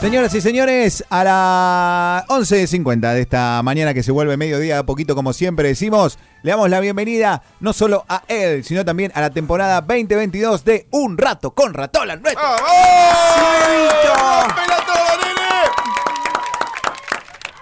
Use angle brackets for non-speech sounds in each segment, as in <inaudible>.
Señoras y señores, a las 11.50 de esta mañana que se vuelve mediodía, a poquito como siempre decimos, le damos la bienvenida no solo a él, sino también a la temporada 2022 de Un Rato con Ratola. Nuestro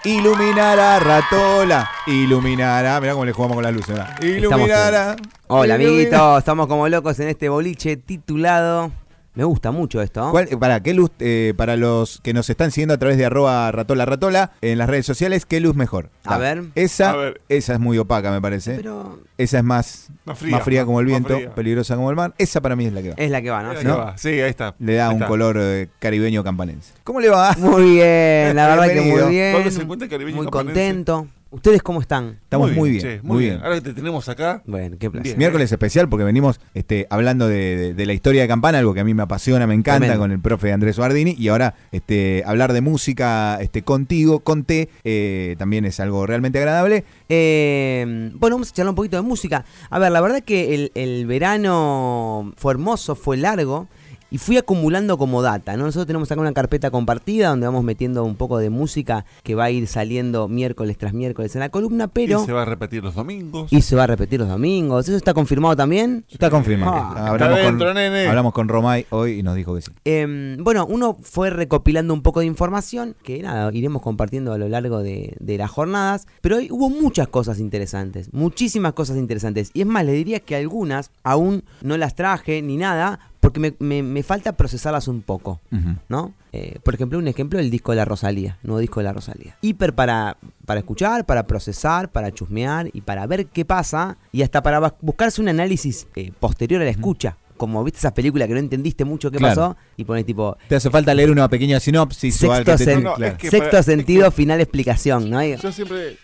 Iluminará Ratola, iluminará. Mirá cómo le jugamos con las luces. ¿verdad? Iluminará. Hola, amiguitos. Estamos como locos en este boliche titulado. Me gusta mucho esto. ¿no? ¿Cuál- para qué luz, eh, para los que nos están siguiendo a través de arroba ratola ratola en las redes sociales, qué luz mejor? A Ah, ver. Esa, A ver. esa es muy opaca, me parece. Pero Esa es más, Más más fría, fría, como el viento, fría. peligrosa como el mar. Esa para mí es la que va. es la que va, ¿no? Sí. ¿No? va. Sí, ahí está. Le da Ahí un está. color eh, caribeño campanense. ¿Cómo le va? Muy bien, la verdad que muy bien. ¿Dónde se encuentra el caribeño Muy campanense? contento. ¿Ustedes cómo están? Estamos muy bien, che, muy bien. Ahora que te tenemos acá, Bueno, qué placer. Bien. Miércoles especial porque venimos este, hablando de, de- de la historia de Campana, algo que a mí me apasiona, me encanta, Tremendo. con el profe Andrés Guardini. Y ahora este, hablar de música este, contigo, con T, eh, también es algo realmente agradable. Eh, bueno, vamos a charlar un poquito de música. A ver, la verdad que el, el verano fue hermoso, fue largo. Y fui acumulando como data, ¿no? Nosotros tenemos acá una carpeta compartida donde vamos metiendo un poco de música que va a ir saliendo miércoles tras miércoles en la columna, pero... y se va a repetir los domingos. Y se va a repetir los domingos. ¿Eso está confirmado también? Está confirmado. Ah, hablamos, está dentro, con, nene. hablamos con Romay hoy y nos dijo que sí. Eh, bueno, uno fue recopilando un poco de información que nada, iremos compartiendo a lo largo de, de las jornadas. Pero hoy hubo muchas cosas interesantes, muchísimas cosas interesantes. Y es más, le diría que algunas aún no las traje ni nada porque me, me- me falta procesarlas un poco. ¿no? Eh, por ejemplo, un ejemplo, el disco de la Rosalía, nuevo disco de la Rosalía. Hiper para, para escuchar, para procesar, para chusmear y para ver qué pasa y hasta para buscarse un análisis eh, posterior a la escucha. Como viste esas películas que no entendiste mucho qué Claro. pasó y pones tipo Te hace falta leer una pequeña sinopsis o algo sexto, que te- sen- no, claro. es que sexto para- sentido, es que- final explicación, ¿no? Y- Yo siempre,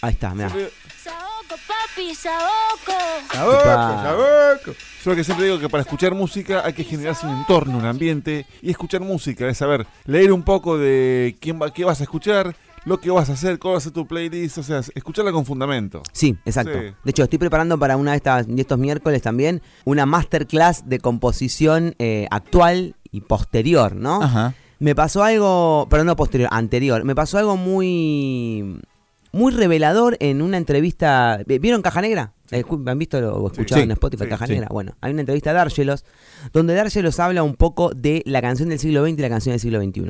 ahí está, mira. siempre- Saoco, papi, saoco. Epa. Yo que siempre digo que para escuchar música hay que generarse un entorno, un ambiente y escuchar música, es saber, leer un poco de quién va, qué vas a escuchar, lo que vas a hacer, cuál va a ser tu playlist, o sea, escucharla con fundamento. Sí, exacto. Sí. De hecho, estoy preparando para una de, estas, de estos miércoles también una masterclass de composición eh, actual y posterior, ¿no? Ajá. Me pasó algo, pero no posterior, anterior. Me pasó algo muy muy revelador en una entrevista. ¿Vieron Caja Negra? Escu- ¿Han visto o escuchado Sí. en Spotify Sí, Caja. Negra? Bueno, hay una entrevista de Argelos donde Argelos habla un poco de la canción del siglo XX y la canción del siglo XXI.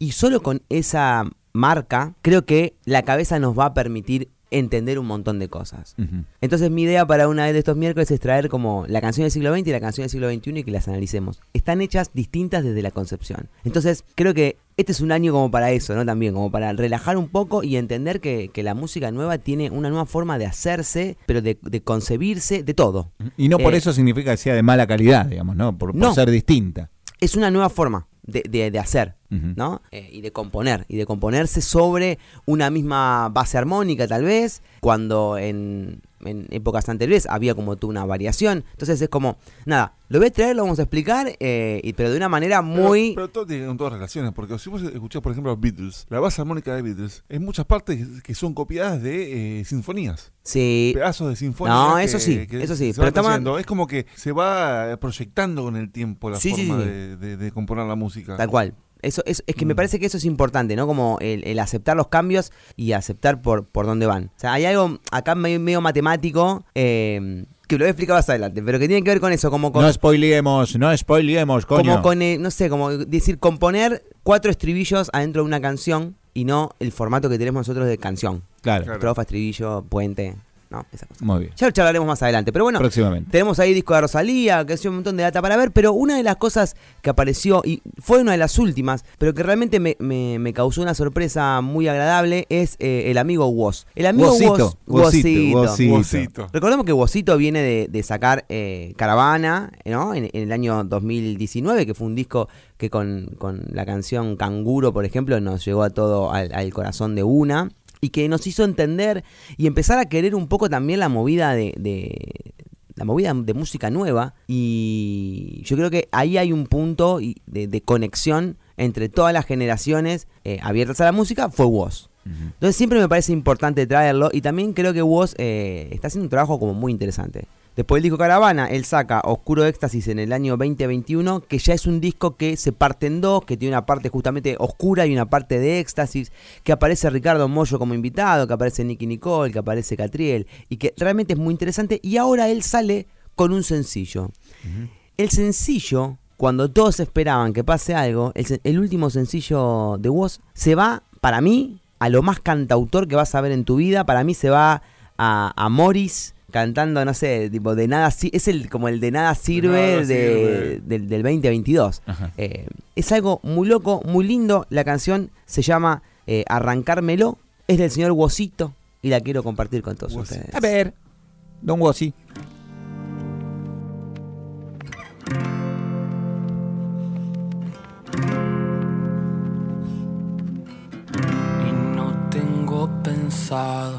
Y solo con esa marca, creo que la cabeza nos va a permitir entender un montón de cosas. Entonces mi idea para una vez de estos miércoles es traer como la canción del siglo XX y la canción del siglo XXI y que las analicemos. Están hechas distintas desde la concepción. Entonces creo que este es un año como para eso, ¿no? También como para relajar un poco y entender que, que la música nueva tiene una nueva forma de hacerse, pero de, de concebirse, de todo. Y no por Eh, eso significa que sea de mala calidad, digamos, ¿no? Por, por No. ser distinta. Es una nueva forma de, de- de hacer. ¿no? Eh, y de componer, y de componerse sobre una misma base armónica tal vez, cuando en, en épocas anteriores había como tú una variación. Entonces es como, nada, lo voy a traer, lo vamos a explicar, eh, y- pero de una manera muy... Pero, pero todo tiene todas relaciones, porque si vos escuchás, por ejemplo, los Beatles, la base armónica de Beatles, en muchas partes que son copiadas de eh, sinfonías, sí, pedazos de sinfonía. No, que- eso sí, que eso sí, pero haciendo. Es como que se va proyectando con el tiempo la Sí, sí, forma sí. De, de- de componer la música. tal cual. Eso, es, es que me Mm. parece que eso es importante, ¿no? Como el, el aceptar los cambios y aceptar por, por dónde van. O sea, hay algo acá medio, medio matemático eh, que lo voy a explicar más adelante, pero que tiene que ver con eso, como con... No spoileemos, no spoileemos, coño. Como con, eh, no sé, como decir, componer cuatro estribillos adentro de una canción y no el formato que tenemos nosotros de canción. Claro. Claro. Estrofa, estribillo, puente, no, esa cosa. Muy bien. Ya lo charlaremos más adelante, pero bueno, Próximamente. tenemos ahí disco de Rosalía, que es un montón de data para ver, pero una de las cosas que apareció, y fue una de las últimas, pero que realmente me, me- me causó una sorpresa muy agradable, es eh, el amigo Woz. El amigo. Wozito. Wozito. Recordemos que Wozito viene de, de sacar eh, Caravana, ¿no? En, en el año 2019, que fue un disco que con, con la canción Canguro, por ejemplo, nos llegó a todo al, al corazón de una. Y que nos hizo entender y empezar a querer un poco también la movida de, de- la movida de música nueva. Y yo creo que ahí hay un punto de, de conexión entre todas las generaciones eh, abiertas a la música, fue Woz. Entonces siempre me parece importante traerlo y también creo que Woz eh, está haciendo un trabajo como muy interesante. Después del disco Caravana, él saca Oscuro Éxtasis en el año 2021, que ya es un disco que se parte en dos, que tiene una parte justamente oscura y una parte de éxtasis, que aparece Ricardo Mollo como invitado, que aparece Nicky Nicole, que aparece Catriel, y que realmente es muy interesante. Y ahora él sale con un sencillo. El sencillo, cuando todos esperaban que pase algo, el, último sencillo de Woz se va, para mí, a lo más cantautor que vas a ver en tu vida. Para mí se va a, a Morris cantando, no sé, tipo de nada es el como el de nada sirve, nada de- sirve. del, del 2022. Ajá. Eh, es algo muy loco, muy lindo. La canción se llama eh, Arrancármelo. Es del señor Wosito y la quiero compartir con todos Wosito. ustedes. A ver, Don Wossi. Y no tengo pensado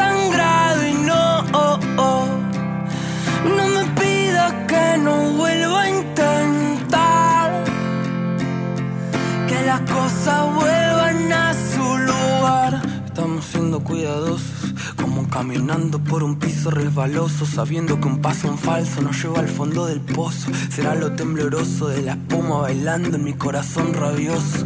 Que no vuelva a intentar que las cosas vuelvan a su lugar. Estamos siendo cuidadosos, como caminando por un piso resbaloso, sabiendo que un paso en falso nos lleva al fondo del pozo. Será lo tembloroso de la espuma bailando en mi corazón rabioso.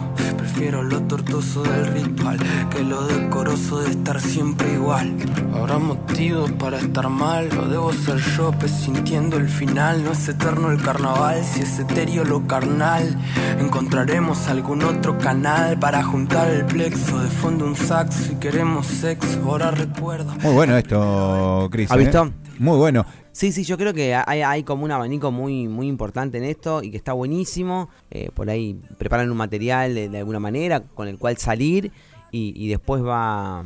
Prefiero lo tortuoso del ritual que lo decoroso de estar siempre igual. Habrá motivos para estar mal, lo debo ser yo, presintiendo el final. No es eterno el carnaval, si es etéreo lo carnal. Encontraremos algún otro canal para juntar el plexo de fondo un saxo y queremos sexo. Ahora recuerdo. Muy bueno esto, Cris. ¿Ha ¿eh? Muy bueno. Sí, sí, yo creo que hay, hay como un abanico muy, muy importante en esto y que está buenísimo. Eh, por ahí preparan un material de, alguna manera con el cual salir y después va,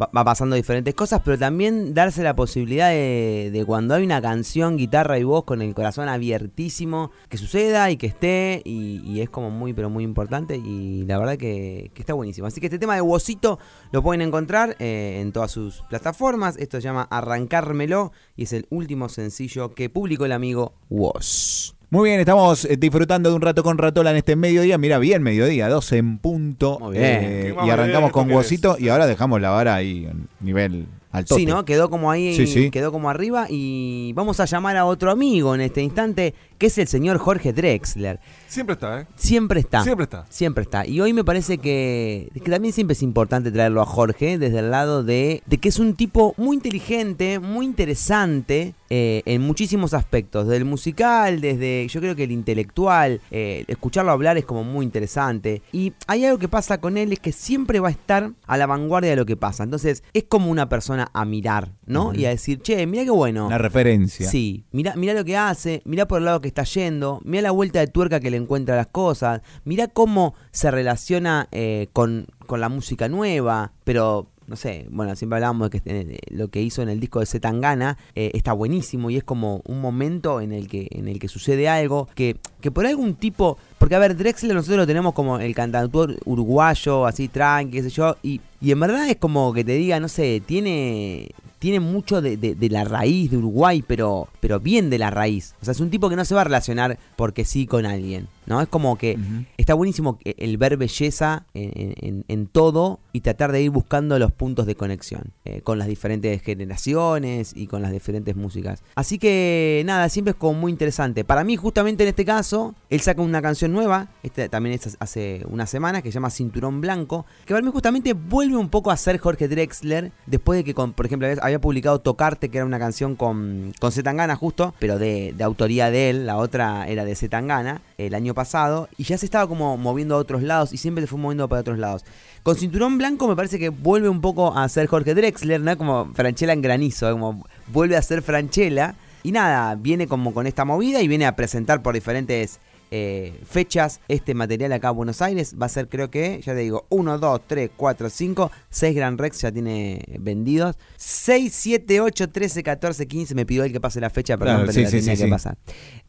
va, pasando diferentes cosas, pero también darse la posibilidad de, cuando hay una canción, guitarra y voz con el corazón abiertísimo, que suceda y que esté y, y es como muy, pero muy importante y la verdad que, que está buenísimo. Así que este tema de Wosito lo pueden encontrar eh, en todas sus plataformas. Esto se llama Arrancármelo y es el último sencillo que publicó el amigo Woz. Muy bien, estamos eh, disfrutando de un rato con Ratola en este mediodía. Mira, bien mediodía, 12 en punto. Muy bien. Eh, ¿Qué y arrancamos con? Wosito y ahora dejamos la vara ahí en nivel alto. Sí, ¿no? Quedó como ahí, Sí, sí. quedó como arriba y vamos a llamar a otro amigo en este instante, que es el señor Jorge Drexler. Siempre está, ¿eh? Siempre está. Siempre está. Siempre está. Y hoy me parece que, que también siempre es importante traerlo a Jorge desde el lado de, de que es un tipo muy inteligente, muy interesante eh, en muchísimos aspectos. Desde el musical, desde yo creo que el intelectual, eh, escucharlo hablar es como muy interesante. Y hay algo que pasa con él, es que siempre va a estar a la vanguardia de lo que pasa. Entonces es como una persona a mirar, ¿no? Y a decir, che, mira qué bueno. Una referencia. Sí, mira, mira lo que hace, mira por el lado que está yendo, mira la vuelta de tuerca que le encuentra a las cosas, mira cómo se relaciona eh, con, con la música nueva, pero no sé, bueno, siempre hablábamos de que eh, lo que hizo en el disco de Zetangana eh, está buenísimo y es como un momento en el que, en el que sucede algo que, que por algún tipo, porque a ver, Drexler nosotros lo tenemos como el cantautor uruguayo, así tranqui, qué sé yo, y, y en verdad es como que te diga, no sé, tiene tiene mucho de, de- de la raíz de Uruguay, pero, pero bien de la raíz. O sea, es un tipo que no se va a relacionar porque sí con alguien, ¿no? Es como que está buenísimo el ver belleza en, en- en- en todo y tratar de ir buscando los puntos de conexión eh, con las diferentes generaciones y con las diferentes músicas. Así que nada, siempre es como muy interesante. Para mí, justamente en este caso, él saca una canción nueva, este también es hace unas semanas, que se llama Cinturón Blanco, que para mí justamente vuelve un poco a ser Jorge Drexler, después de que, con, por ejemplo, había publicado Tocarte, que era una canción con, con Zetangana justo, pero de, de autoría de él, la otra era de Zetangana, el año pasado, y ya se estaba como moviendo a otros lados y siempre se fue moviendo para otros lados. Con Cinturón Blanco me parece que vuelve un poco a ser Jorge Drexler, ¿no? Como Franchella en granizo, como vuelve a ser Franchella. Y nada, viene como con esta movida y viene a presentar por diferentes eh, fechas este material acá en Buenos Aires. Va a ser, creo que, ya te digo, 1, 2, 3, 4, 5, 6 Grand Rex ya tiene vendidos. 6, 7, 8, 13, 14, 15. Me pidió él que pase la fecha, perdón, Claro, pero sí, la sí, tenía sí, que pasar.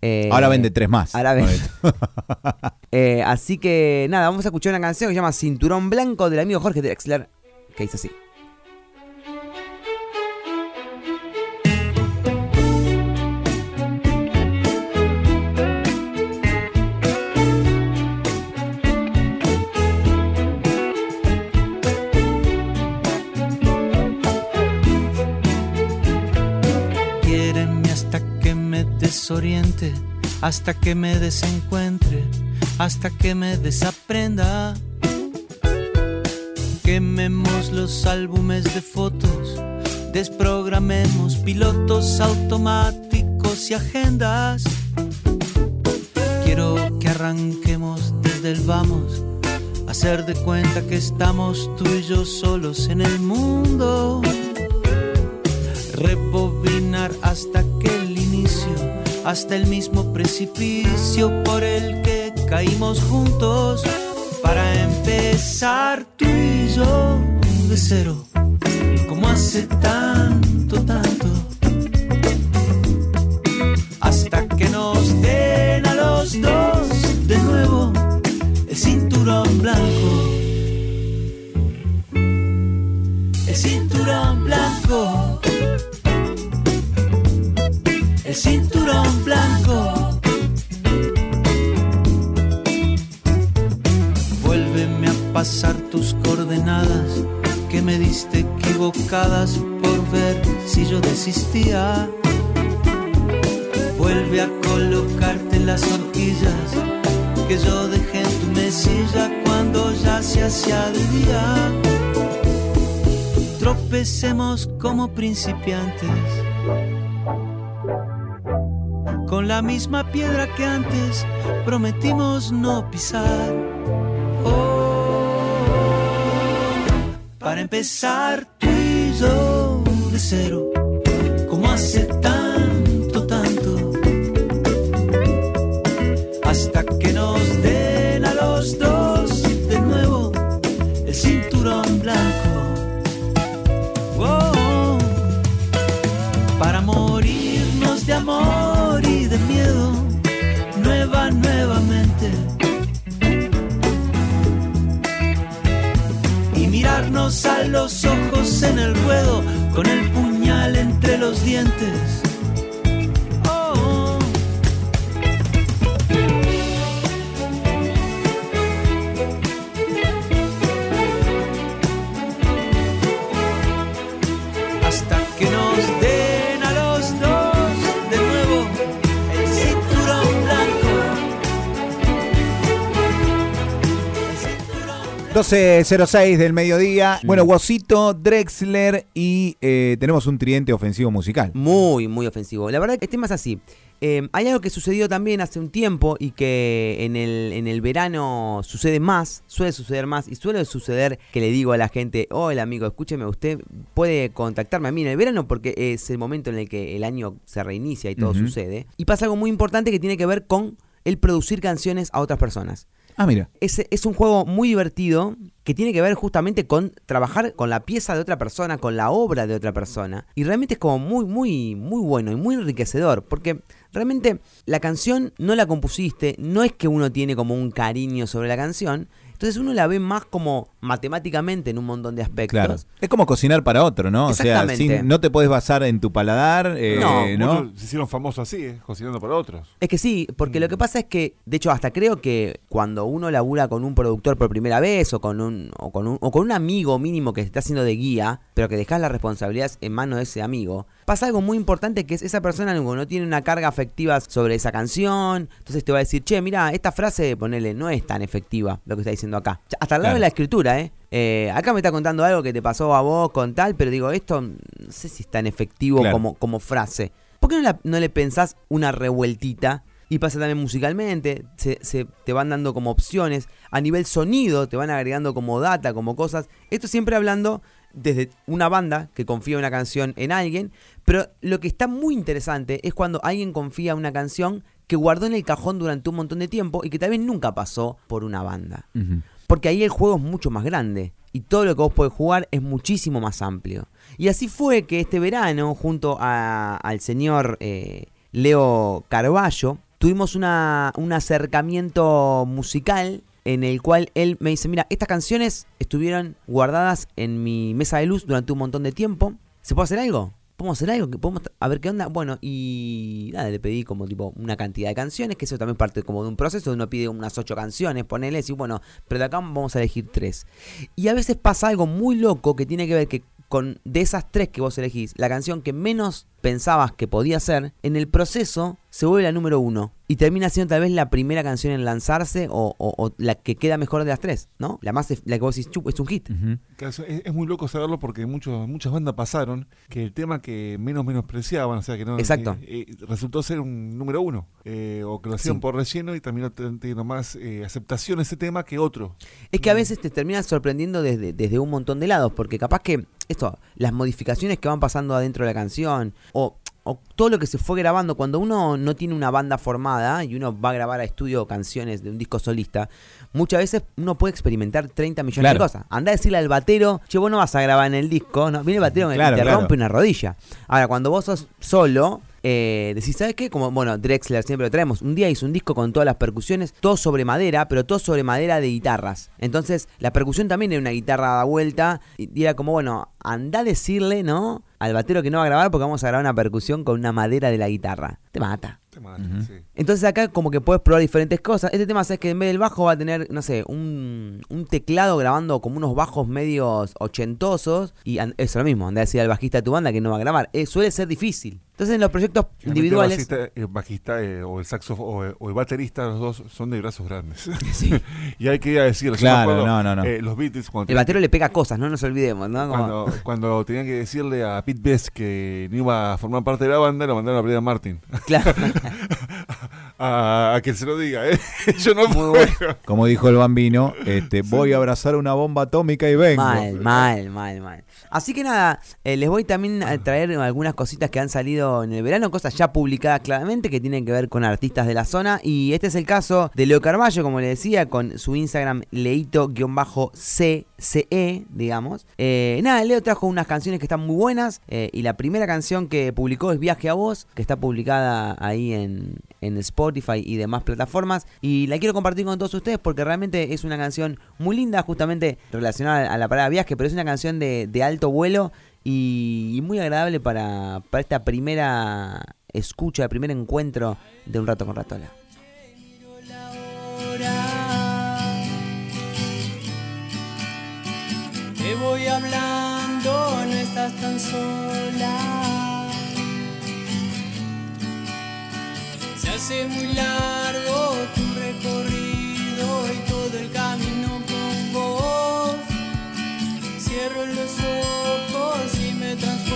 Eh, Ahora vende tres más. Ahora vende. <laughs> <laughs> Eh, así que nada, vamos a escuchar una canción que se llama Cinturón Blanco del amigo Jorge Drexler, que dice así. Desoriente, hasta que me desencuentre, hasta que me desaprenda. Quememos los álbumes de fotos, desprogramemos pilotos automáticos y agendas. Quiero que arranquemos desde el vamos, hacer de cuenta que estamos tú y yo solos en el mundo rebobinar hasta que el inicio, hasta el mismo precipicio por el que caímos juntos, para empezar tú y yo de cero, como hace tanto, tanto, hasta que nos den a los dos de nuevo el cinturón blanco. El cinturón blanco. El cinturón blanco. Vuélveme a pasar tus coordenadas que me diste equivocadas por ver si yo desistía. Vuelve a colocarte las horquillas que yo dejé en tu mesilla cuando ya se hacía de día. Tropecemos como principiantes con la misma piedra que antes prometimos no pisar. Oh, para empezar tú y yo de cero, a los ojos en el ruedo, con el puñal entre los dientes. 12.06 del mediodía. Bueno, Guasito, Drexler y eh, tenemos un tridente ofensivo musical. Muy, muy ofensivo. La verdad que el tema es así. Eh, hay algo que sucedió también hace un tiempo y que en el, en el verano sucede más, suele suceder más y suele suceder que le digo a la gente, hola amigo, escúcheme, usted puede contactarme a mí en el verano porque es el momento en el que el año se reinicia y todo sucede. Y pasa algo muy importante que tiene que ver con el producir canciones a otras personas. Ah, mira. Es, es un juego muy divertido que tiene que ver justamente con trabajar con la pieza de otra persona, con la obra de otra persona. Y realmente es como muy, muy, muy bueno y muy enriquecedor. Porque realmente la canción no la compusiste, no es que uno tiene como un cariño sobre la canción. Entonces uno la ve más como matemáticamente en un montón de aspectos. Claro. Es como cocinar para otro, ¿no? O sea, sin- no te puedes basar en tu paladar, eh, No, ¿no? Se hicieron famosos así, ¿eh? cocinando para otros. Es que sí, porque lo que pasa es que, de hecho, hasta creo que cuando uno labura con un productor por primera vez o con un, o con un, o con un amigo mínimo que se está haciendo de guía, pero que dejas las responsabilidades en manos de ese amigo, pasa algo muy importante que es esa persona no tiene una carga afectiva sobre esa canción, entonces te va a decir, che, mira, esta frase, ponele, no es tan efectiva lo que está diciendo acá. Hasta al lado Claro. de la escritura, ¿eh? Eh, Acá me está contando algo que te pasó a vos con tal, pero digo, esto no sé si es tan efectivo Claro. como, como frase. ¿Por qué no, la- no le pensás una revueltita? Y pasa también musicalmente, se, se- te van dando como opciones. A nivel sonido, te van agregando como data, como cosas. Esto siempre hablando desde una banda que confía una canción en alguien. Pero lo que está muy interesante es cuando alguien confía una canción que guardó en el cajón durante un montón de tiempo y que tal vez nunca pasó por una banda. Ujú. Porque ahí el juego es mucho más grande. Y todo lo que vos podés jugar es muchísimo más amplio. Y así fue que este verano, junto al señor eh, Leo Carballo, tuvimos una, un acercamiento musical en el cual él me dice, mira, estas canciones estuvieron guardadas en mi mesa de luz durante un montón de tiempo. ¿Se puede hacer algo? ¿Podemos hacer algo? ¿Que ¿Podemos a ver qué onda? Bueno, y nada, le pedí como tipo una cantidad de canciones, que eso también parte como de un proceso, uno pide unas ocho canciones, ponele, y bueno, pero de acá vamos a elegir tres. Y a veces pasa algo muy loco que tiene que ver que con de esas tres que vos elegís, la canción que menos pensabas que podía ser, en el proceso se vuelve la número uno. Y termina siendo tal vez la primera canción en lanzarse o, o- o la que queda mejor de las tres, ¿no? La más la que vos decís, "Chup, es un hit. Claro, Es, es muy loco saberlo porque muchos, muchas bandas pasaron que el tema que menos menospreciaban, o sea, que no Exacto. que, eh, resultó ser un número uno, eh, o que lo hacían Sí. por relleno y terminó ten- teniendo más eh, aceptación ese tema que otro. Es que a veces te terminas sorprendiendo desde, desde un montón de lados, porque capaz que esto, las modificaciones que van pasando adentro de la canción, o, o todo lo que se fue grabando, cuando uno no tiene una banda formada y uno va a grabar a estudio canciones de un disco solista, muchas veces uno puede experimentar 30 millones Claro. de cosas. Anda a decirle al batero, che, vos no vas a grabar en el disco, ¿no? Viene el batero y Claro, te claro. rompe una rodilla. Ahora, cuando vos sos solo, eh, decís, ¿sabes qué? Como, bueno, Drexler siempre lo traemos. Un día hizo un disco con todas las percusiones, todo sobre madera, pero todo sobre madera de guitarras. Entonces, la percusión también era una guitarra dada vuelta. Y y era como, bueno, anda a decirle, ¿no? Al batero que no va a grabar porque vamos a grabar una percusión con una madera de la guitarra. Te mata. Sí. Entonces acá como que puedes probar diferentes cosas. Este tema, sabes que en vez del bajo va a tener, no sé, un, un teclado grabando como unos bajos medios ochentosos. Y es lo mismo, anda a decir al bajista de tu banda que no va a grabar. Eh, suele ser difícil. Entonces en los proyectos individuales... El bajista, el bajista, eh, o el saxo o, o el baterista, los dos son de brazos grandes. <laughs> Sí. <laughs> y hay que ir a me Claro, no, no, no. eh, los Beatles, cuando, El batero le pega cosas, no nos olvidemos, ¿no? Como- cuando, <laughs> cuando tenían que decirle a Pete Best que no iba a formar parte de la banda, lo mandaron a Brian Martin. Claro. <laughs> a, a que se lo diga, ¿eh? <laughs> Yo no Muy puedo. bueno. Como dijo el bambino, este, voy a abrazar una bomba atómica y vengo. Mal, mal, mal, mal. Así que nada, eh, les voy también a traer algunas cositas que han salido en el verano, cosas ya publicadas claramente que tienen que ver con artistas de la zona. Y este es el caso de Leo Carballo, como le decía, con su Instagram leito-cce, digamos. Eh, nada, Leo trajo unas canciones que están muy buenas. eh, y la primera canción que publicó es Viaje a Vos, que está publicada ahí en, en Spotify y demás plataformas. Y la quiero compartir con todos ustedes porque realmente es una canción muy linda, justamente relacionada a la palabra viaje, pero es una canción de, de alto vuelo y, y muy agradable para, para esta primera escucha, el primer encuentro de un rato con Ratola. Te voy hablando, no estás tan sola. Se hace muy largo tu recorrido y todo el camino con vos. Cierro los ojos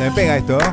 Se me pega esto. ¿eh?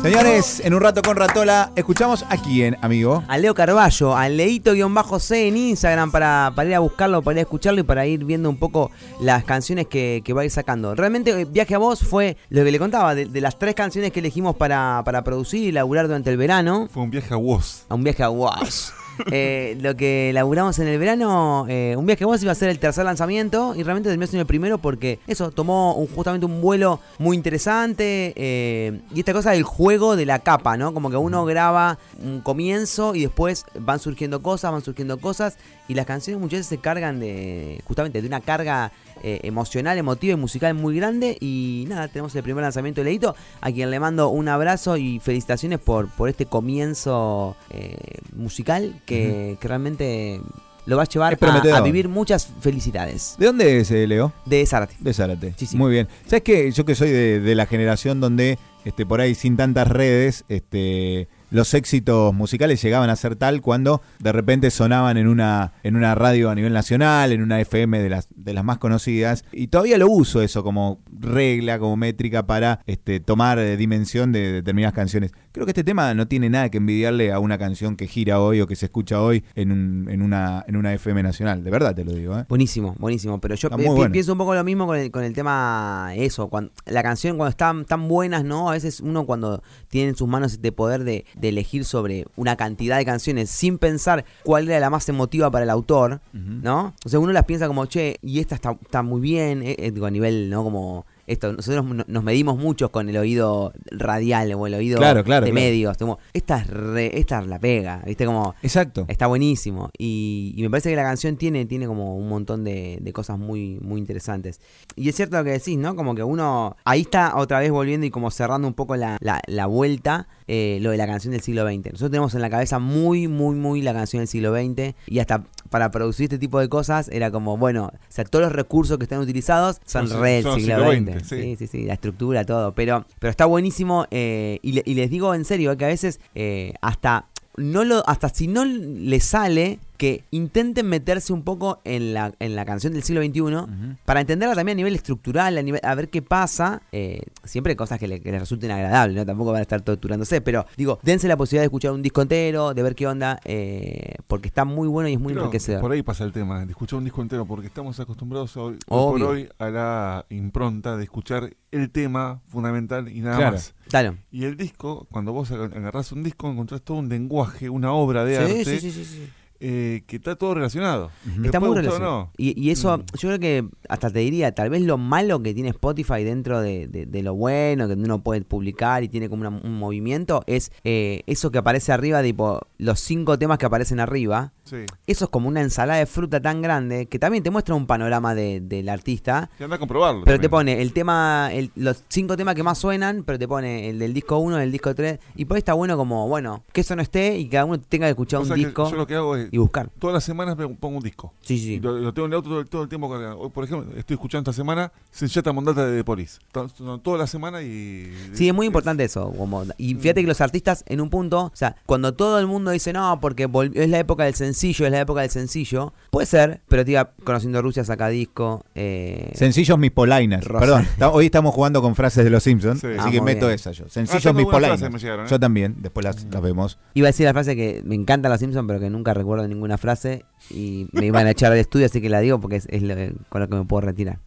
Señores, en un rato con Ratola, escuchamos a quién, amigo. A Leo Carballo, a Leito-C en Instagram para, para ir a buscarlo, para ir a escucharlo y para ir viendo un poco las canciones que, que va a ir sacando. Realmente eh, Viaje a Vos fue lo que le contaba, de, de las tres canciones que elegimos para, para producir y laburar durante el verano. Fue un viaje a Woz. A un viaje a Woz. <laughs> Eh, lo que laburamos en el verano, eh, un viaje Woz iba a ser el tercer lanzamiento y realmente terminó siendo el primero porque eso, tomó un- justamente un vuelo muy interesante eh, y esta cosa del juego de la capa, ¿no? Como que uno graba un comienzo y después van surgiendo cosas, van surgiendo cosas y las canciones muchas veces se cargan de justamente de una carga eh, emocional, emotiva y musical muy grande y nada, tenemos el primer lanzamiento de Leito, a quien le mando un abrazo y felicitaciones por, por este comienzo eh, musical que, que realmente lo va a llevar a, a vivir muchas felicidades. ¿De dónde es, eh, Leo? De Zárate. De Zárate. Sí, sí. Muy bien. ¿Sabes qué? Yo que soy de, de la generación donde este, por ahí sin tantas redes, este, los éxitos musicales llegaban a ser tal cuando de repente sonaban en una, en una radio a nivel nacional, en una FM de las, de las más conocidas. Y todavía lo uso eso como regla, como métrica para este, tomar eh, dimensión de determinadas canciones. Creo que este tema no tiene nada que envidiarle a una canción que gira hoy o que se escucha hoy en, un- en, una, en una FM nacional. De verdad te lo digo. ¿eh? Buenísimo, buenísimo. Pero yo pi- bueno. pienso un poco lo mismo con el, con el tema eso. Cuando, la canción cuando están tan buenas, ¿no? A veces uno cuando tiene en sus manos este poder de, de elegir sobre una cantidad de canciones sin pensar cuál era la más emotiva para el autor, ¿no? O sea, uno las piensa como, che, y esta está, está muy bien, eh, eh, digo, a nivel, ¿no? Como esto, nosotros no- nos medimos mucho con el oído radial o el oído Claro, claro, de claro. medios. Como, esta es re- esta es la pega, ¿viste? Como, Exacto. Está buenísimo. Y, y me parece que la canción tiene, tiene como un montón de, de cosas muy, muy interesantes. Y es cierto lo que decís, ¿no? Como que uno. Ahí está otra vez volviendo y como cerrando un poco la, la, la vuelta. eh, lo de la canción del siglo XX. Nosotros tenemos en la cabeza muy, muy, muy la canción del siglo XX. Y hasta para producir este tipo de cosas era como, bueno, o sea, todos los recursos que están utilizados son Son- re del son siglo, XX. Sí. sí, sí, la estructura, todo. Pero, pero está buenísimo. eh, y, le- y les digo en serio eh, que a veces eh, hasta no lo, hasta si no le sale, que intenten meterse un poco en la, en la canción del siglo XXI para entenderla también a nivel estructural, a, nivel, a ver qué pasa. eh, siempre cosas que, le- que les resulten agradables, ¿no? Tampoco van a estar torturándose, pero digo, dense la posibilidad de escuchar un disco entero, de ver qué onda, eh, porque está muy bueno y es muy Creo enriquecedor. por ahí pasa el tema, de escuchar un disco entero, porque estamos acostumbrados hoy, hoy por hoy a la impronta de escuchar el tema fundamental y nada Claro. más. Claro. Y el disco, cuando vos ag- agarrás un disco, encontrás todo un lenguaje, una obra de Sí, arte sí, sí, sí, sí. Eh, que está todo relacionado. Está muy relacionado. no. Y, y eso, Mm. yo creo que hasta te diría, tal vez lo malo que tiene Spotify dentro de, de- de lo bueno, que uno puede publicar y tiene como una- un movimiento, es eh, eso que aparece arriba, tipo los cinco temas que aparecen arriba. Sí. Eso es como una ensalada de fruta tan grande que también te muestra un panorama de- del artista. Y anda a comprobarlo. Pero te pone el tema, el- los cinco temas que más suenan, pero te pone el del disco 1, el disco 3. Y por ahí está bueno como, bueno, que eso no esté y cada uno tenga que escuchar O un que disco Yo lo que hago es, y buscar. todas las semanas me pongo un disco. Sí, sí. Lo, lo tengo en el auto todo, todo el tiempo. Hoy, por ejemplo, estoy escuchando esta semana Senjata Mondata de The Police. Toda la semana y... Sí, es muy importante eso. Como, y fíjate que los artistas en un punto, o sea, cuando todo el mundo dice no, porque es la época del sencillo, es la época del sencillo, puede ser, pero tía, conociendo Rusia saca disco. Eh, Sencillos mis polainas. Perdón, hoy estamos jugando con frases de los Simpsons, Sí. así Ah, que meto bien. esa yo. Ah, Sencillos mis polainas. llegaron, ¿eh? Yo también, después las, las vemos. iba a decir la frase que me encanta los Simpsons, pero que nunca recuerdo ninguna frase y me iban a echar del estudio, así que la digo porque es, es lo- con lo que me puedo retirar.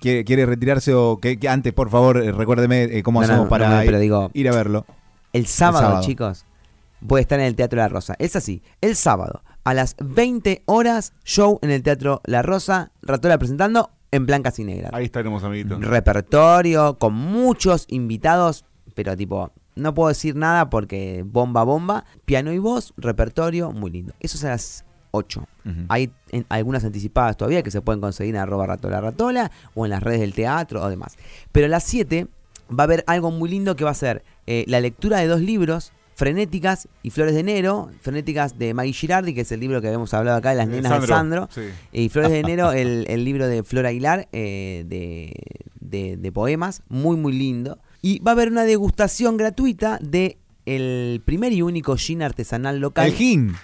¿Quiere, quiere retirarse o que, que antes, por favor, eh, recuérdeme eh, cómo No, hacemos no, para no, ir, pero digo, ir a verlo? El sábado, sábado. chicos, voy a estar en el Teatro La Rosa. Es así, el sábado, a las 20 horas, show en el Teatro La Rosa, Ratola presentando en blancas y negras. Ahí estaremos, amiguitos. Repertorio, con muchos invitados, pero tipo, no puedo decir nada porque bomba, bomba, piano y voz, repertorio, muy lindo. Eso es a las 8. Ujú. Hay en- algunas anticipadas todavía que se pueden conseguir en arroba ratola ratola o en las redes del teatro o demás. Pero a las 7 va a haber algo muy lindo que va a ser eh, la lectura de dos libros. Frenéticas y Flores de Enero, Frenéticas de Maggie Girardi, que es el libro que habíamos hablado acá de las nenas de Sandro, Sí. y Flores de Enero, <laughs> el, el libro de Flora Aguilar, eh, de, de- de poemas, muy muy lindo. Y va a haber una degustación gratuita de el primer y único gin artesanal local. El Gin.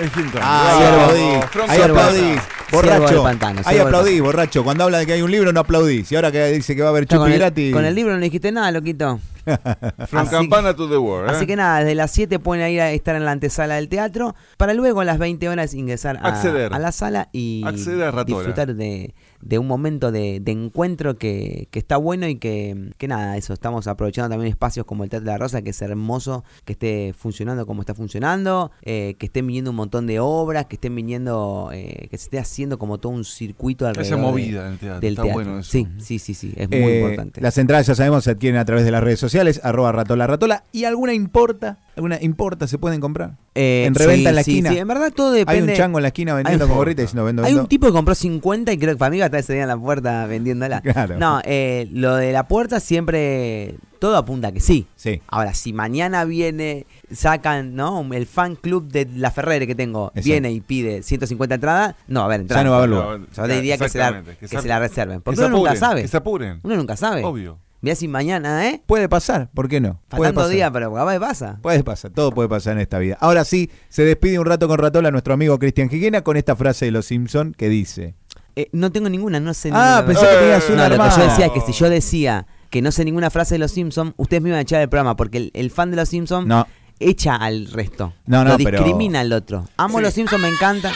El Hilton. Ah, Bravo, ahí aplaudís, Borracho. pantano, Ahí aplaudís, borracho. Cuando habla de que hay un libro, no aplaudís. Y ahora que dice que va a haber chupi Con el, gratis. con el libro no dijiste nada, loquito. <laughs> From Así- Campana to the World. ¿eh? Así que nada, desde las 7 pueden ir a estar en la antesala del teatro para luego a las 20 horas ingresar a, Acceder. a la sala y Acceder a Ratola. disfrutar de, de un momento de, de encuentro que, que está bueno y que, que nada, eso, estamos aprovechando también espacios como el Teatro de la Rosa, que es hermoso que esté funcionando como está funcionando, eh, que estén viniendo un montón de obras, que estén viniendo, eh, que se esté haciendo como todo un circuito alrededor de- movida en el teatro. del Está teatro. bueno eso. Sí, sí, sí, sí, es muy Eh, importante. Las entradas, ya sabemos, se adquieren a través de las redes sociales, arroba ratola ratola. ¿Y alguna importa? ¿Alguna importa se pueden comprar? Eh, en reventa sí, en la sí, esquina. sí, en verdad todo Hay depende. un chango en la esquina vendiendo Hay- con gorrita diciendo vendo, Hay vendo. un tipo que compró 50 y creo que para mí va a estar ese día en la puerta vendiéndola. <laughs> Claro. No, eh, lo de la puerta siempre todo apunta a que sí. Sí. Ahora, si mañana viene, sacan, ¿no? El fan club de la Ferrere que tengo, Exacto. viene y pide 150 entradas, no va a haber entradas. Ya no va a haber No, lugar. Yo te diría que se, la, exactamente, que se- la reserven. que Porque se uno nunca apuren, sabe. Que se apuren. Uno nunca sabe. Obvio. Mirá si mañana, ¿eh? Puede pasar, ¿por qué no? Faltando días, pero capaz que pasa. Puede pasar, todo puede pasar en esta vida. Ahora sí, se despide un rato con Ratola nuestro amigo Cristian Giguena con esta frase de los Simpson que dice. Eh, no tengo ninguna, no sé Ah, ninguna. pensé que tenías una No, lo que yo decía es que si yo decía que no sé ninguna frase de los Simpsons, ustedes me iban a echar del programa porque el, el fan de los Simpsons No, echa al resto. No, no, lo pero- discrimina al otro. Amo Sí. los Simpsons, me encanta.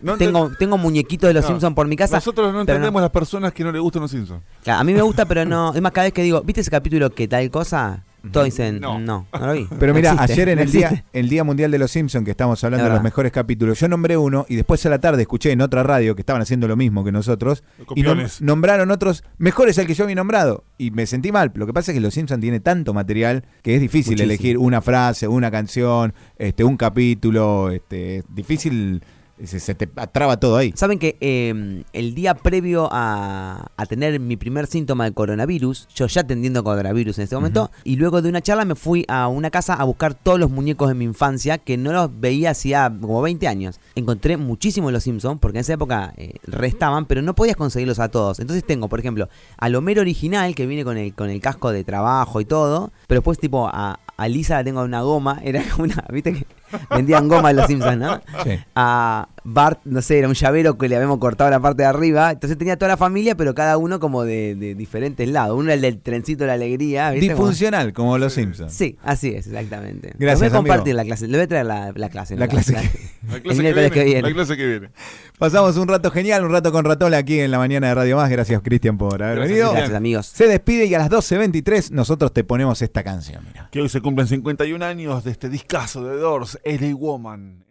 No tengo, tengo muñequitos de los No. Simpsons por mi casa. Nosotros no entendemos las personas que no les gustan los Simpsons. Claro, a mí me gusta, pero no. Es más, cada vez que digo, ¿viste ese capítulo que tal cosa? Todos dicen, no, No. no, lo vi. pero No mira, existe, ayer en no el día, el día mundial de los Simpsons que estamos hablando de los mejores capítulos, yo nombré uno y después a la tarde escuché en otra radio que estaban haciendo lo mismo que nosotros y nom- nombraron otros mejores al que yo había nombrado y me sentí mal. Lo que pasa es que los Simpsons tiene tanto material que es difícil Muchísimo. elegir una frase, una canción, este, un capítulo, este, es difícil, se, se te traba todo ahí. Saben que eh, el día previo a, a tener mi primer síntoma de coronavirus, yo ya atendiendo coronavirus en ese momento, y luego de una charla me fui a una casa a buscar todos los muñecos de mi infancia que no los veía hacía como 20 años. Encontré muchísimos los Simpsons, porque en esa época eh, restaban, pero no podías conseguirlos a todos. Entonces tengo, por ejemplo, al Homero original que viene con el, con el casco de trabajo y todo, pero después tipo a, a Lisa la tengo en una goma, era <laughs> una, viste que vendían goma en los Simpsons, ¿no? Sí. a Bart, no sé, era un llavero que le habíamos cortado la parte de arriba. Entonces tenía toda la familia, pero cada uno como de, de diferentes lados. Uno era el del trencito de la alegría. ¿viste? Como- Disfuncional, como los Simpsons. Sí, así es, exactamente. Gracias, Le voy a amigo. compartir la clase. Le voy a traer la, la clase. La clase La clase, que viene, que viene. la clase que viene. Pasamos un rato genial, un rato con Ratola aquí en la mañana de Radio Más. Gracias, Cristian, por haber Gracias, venido. Gracias, amigos. Se despide y a las 12.23 nosotros te ponemos esta canción. Mira. Que hoy se cumplen 51 años de este discazo de Doors, LA Woman.